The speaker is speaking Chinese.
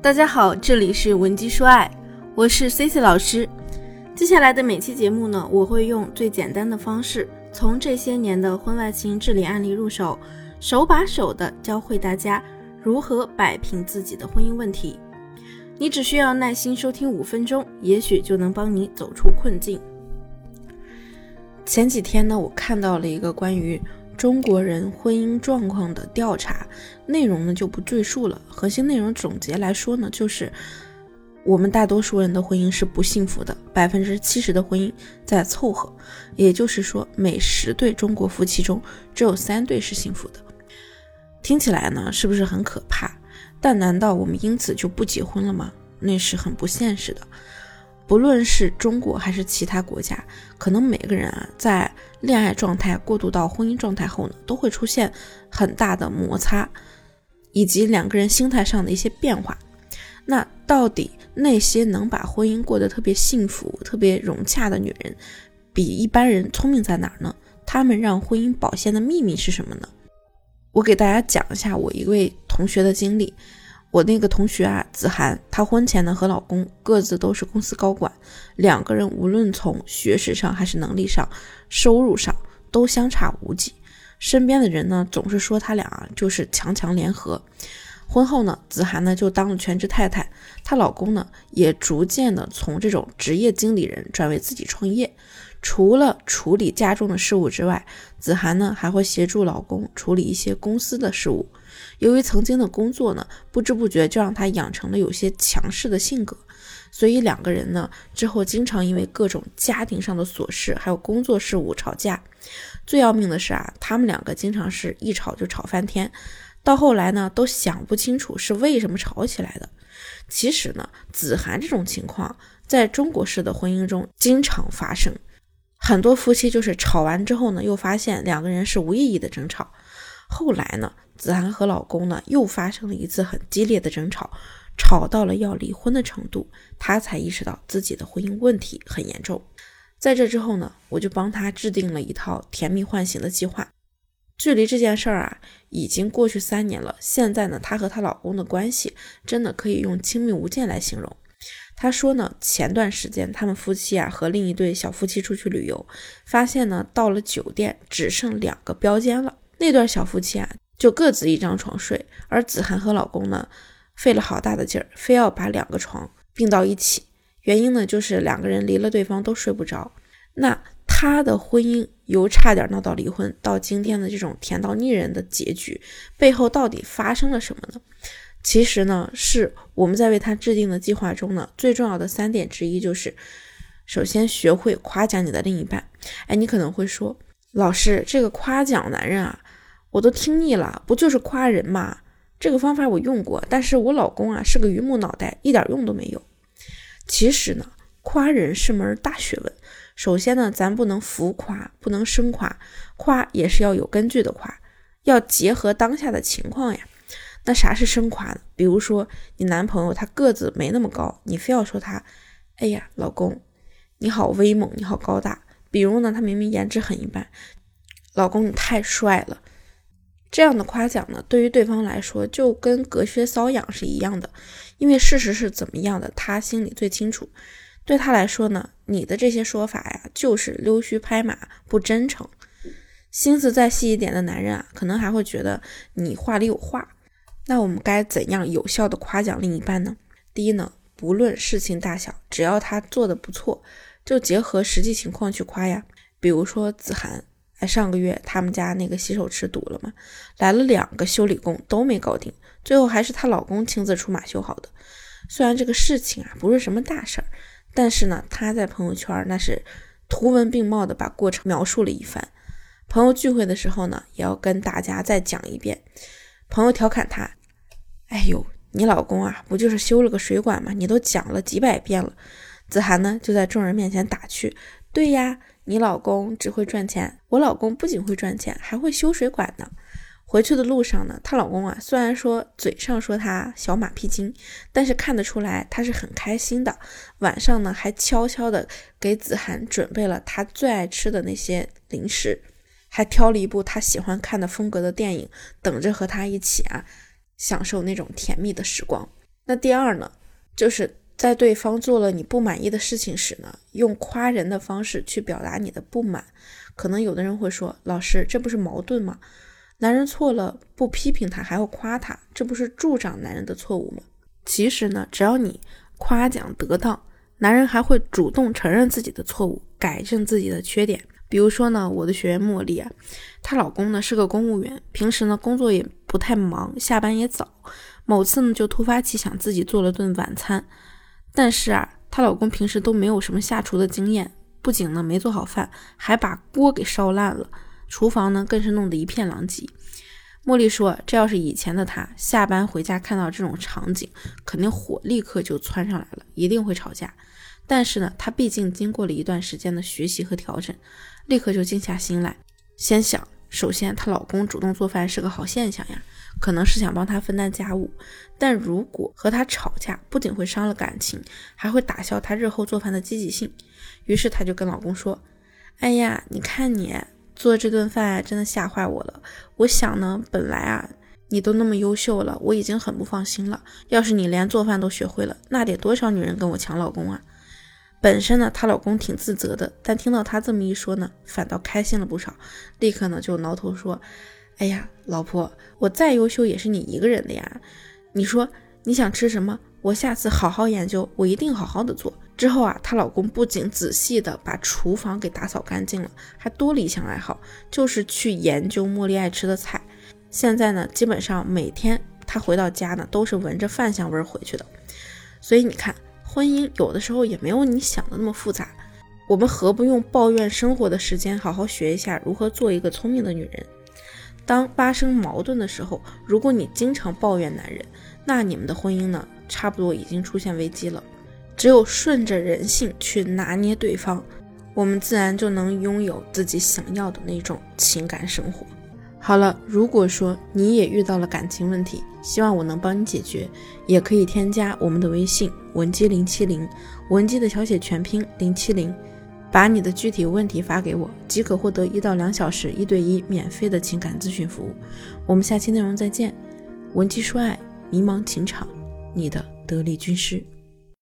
大家好，这里是文姬说爱，我是 C C 老师。接下来的每期节目呢，我会用最简单的方式，从这些年的婚外情治理案例入手，手把手的教会大家如何摆平自己的婚姻问题。你只需要耐心收听五分钟，也许就能帮你走出困境。前几天呢，我看到了一个关于中国人婚姻状况的调查，内容呢就不赘述了。核心内容总结来说呢，就是我们大多数人的婚姻是不幸福的，百分之七十的婚姻在凑合，也就是说，每十对中国夫妻中只有三对是幸福的。听起来呢，是不是很可怕？但难道我们因此就不结婚了吗？那是很不现实的。不论是中国还是其他国家，可能每个人啊，在恋爱状态过渡到婚姻状态后呢，都会出现很大的摩擦，以及两个人心态上的一些变化。那到底那些能把婚姻过得特别幸福、特别融洽的女人，比一般人聪明在哪儿呢？她们让婚姻保鲜的秘密是什么呢？我给大家讲一下我一位同学的经历。我那个同学啊，子涵，她婚前呢和老公各自都是公司高管，两个人无论从学识上还是能力上、收入上都相差无几。身边的人呢总是说他俩啊就是强强联合。婚后呢，子涵呢就当了全职太太，她老公呢也逐渐的从这种职业经理人转为自己创业。除了处理家中的事务之外，子涵呢还会协助老公处理一些公司的事务。由于曾经的工作呢，不知不觉就让她养成了有些强势的性格，所以两个人呢之后经常因为各种家庭上的琐事还有工作事务吵架。最要命的是啊，他们两个经常是一吵就吵翻天，到后来呢都想不清楚是为什么吵起来的。其实呢，子涵这种情况在中国式的婚姻中经常发生，很多夫妻就是吵完之后呢，又发现两个人是无意义的争吵，后来呢。子涵和老公呢又发生了一次很激烈的争吵，吵到了要离婚的程度，她才意识到自己的婚姻问题很严重。在这之后呢，我就帮她制定了一套甜蜜唤醒的计划。距离这件事儿啊，已经过去三年了。现在呢，她和她老公的关系真的可以用亲密无间来形容。她说呢，前段时间他们夫妻啊和另一对小夫妻出去旅游，发现呢到了酒店只剩两个标间了。那对小夫妻啊。就各自一张床睡，而子涵和老公呢，费了好大的劲儿，非要把两个床并到一起。原因呢，就是两个人离了对方都睡不着。那他的婚姻由差点闹到离婚，到今天的这种甜到腻人的结局，背后到底发生了什么呢？其实呢，是我们在为他制定的计划中呢，最重要的三点之一就是，首先学会夸奖你的另一半。哎，你可能会说，老师，这个夸奖男人啊。我都听腻了，不就是夸人嘛？这个方法我用过，但是我老公啊是个榆木脑袋，一点用都没有。其实呢，夸人是门大学问。首先呢，咱不能浮夸，不能生夸，夸也是要有根据的夸，要结合当下的情况呀。那啥是生夸呢？比如说你男朋友他个子没那么高，你非要说他，哎呀，老公你好威猛，你好高大。比如呢，他明明颜值很一般，老公你太帅了。这样的夸奖呢，对于对方来说就跟隔靴搔痒是一样的，因为事实是怎么样的，他心里最清楚。对他来说呢，你的这些说法呀，就是溜须拍马，不真诚。心思再细一点的男人啊，可能还会觉得你话里有话。那我们该怎样有效的夸奖另一半呢？第一呢，不论事情大小，只要他做的不错，就结合实际情况去夸呀。比如说子涵。哎，上个月他们家那个洗手池堵了嘛，来了两个修理工都没搞定，最后还是她老公亲自出马修好的。虽然这个事情啊不是什么大事儿，但是呢，他在朋友圈那是图文并茂的把过程描述了一番。朋友聚会的时候呢，也要跟大家再讲一遍。朋友调侃他：“哎呦，你老公啊，不就是修了个水管吗？你都讲了几百遍了。”子涵呢就在众人面前打趣：“对呀。”你老公只会赚钱，我老公不仅会赚钱，还会修水管呢。回去的路上呢，她老公啊，虽然说嘴上说他小马屁精，但是看得出来他是很开心的。晚上呢，还悄悄的给子涵准备了他最爱吃的那些零食，还挑了一部他喜欢看的风格的电影，等着和他一起啊，享受那种甜蜜的时光。那第二呢，就是在对方做了你不满意的事情时呢，用夸人的方式去表达你的不满。可能有的人会说，老师，这不是矛盾吗？男人错了不批评他，还要夸他，这不是助长男人的错误吗？其实呢，只要你夸奖得当，男人还会主动承认自己的错误，改正自己的缺点。比如说呢，我的学员茉莉啊，她老公呢是个公务员，平时呢工作也不太忙，下班也早。某次呢就突发奇想，自己做了顿晚餐。但是啊，她老公平时都没有什么下厨的经验，不仅呢没做好饭，还把锅给烧烂了，厨房呢更是弄得一片狼藉。茉莉说，这要是以前的她，下班回家看到这种场景，肯定火立刻就窜上来了，一定会吵架。但是呢，她毕竟经过了一段时间的学习和调整。立刻就静下心来，先想，首先她老公主动做饭是个好现象呀，可能是想帮她分担家务。但如果和他吵架，不仅会伤了感情，还会打消她日后做饭的积极性。于是她就跟老公说：“哎呀，你看你做这顿饭真的吓坏我了。我想呢，本来啊，你都那么优秀了，我已经很不放心了。要是你连做饭都学会了，那得多少女人跟我抢老公啊！”本身呢，她老公挺自责的，但听到她这么一说呢，反倒开心了不少。立刻呢就挠头说：“哎呀，老婆，我再优秀也是你一个人的呀。你说你想吃什么，我下次好好研究，我一定好好的做。”之后啊，她老公不仅仔细的把厨房给打扫干净了，还多了一项爱好，就是去研究茉莉爱吃的菜。现在呢，基本上每天他回到家呢，都是闻着饭香味回去的。所以你看。婚姻有的时候也没有你想的那么复杂，我们何不用抱怨生活的时间，好好学一下如何做一个聪明的女人？当发生矛盾的时候，如果你经常抱怨男人，那你们的婚姻呢，差不多已经出现危机了。只有顺着人性去拿捏对方，我们自然就能拥有自己想要的那种情感生活。好了，如果说你也遇到了感情问题，希望我能帮你解决，也可以添加我们的微信文姬零七零，文姬的小写全拼零七零，把你的具体问题发给我，即可获得一到两小时一对一免费的情感咨询服务。我们下期内容再见，文姬说爱，迷茫情场，你的得力军师。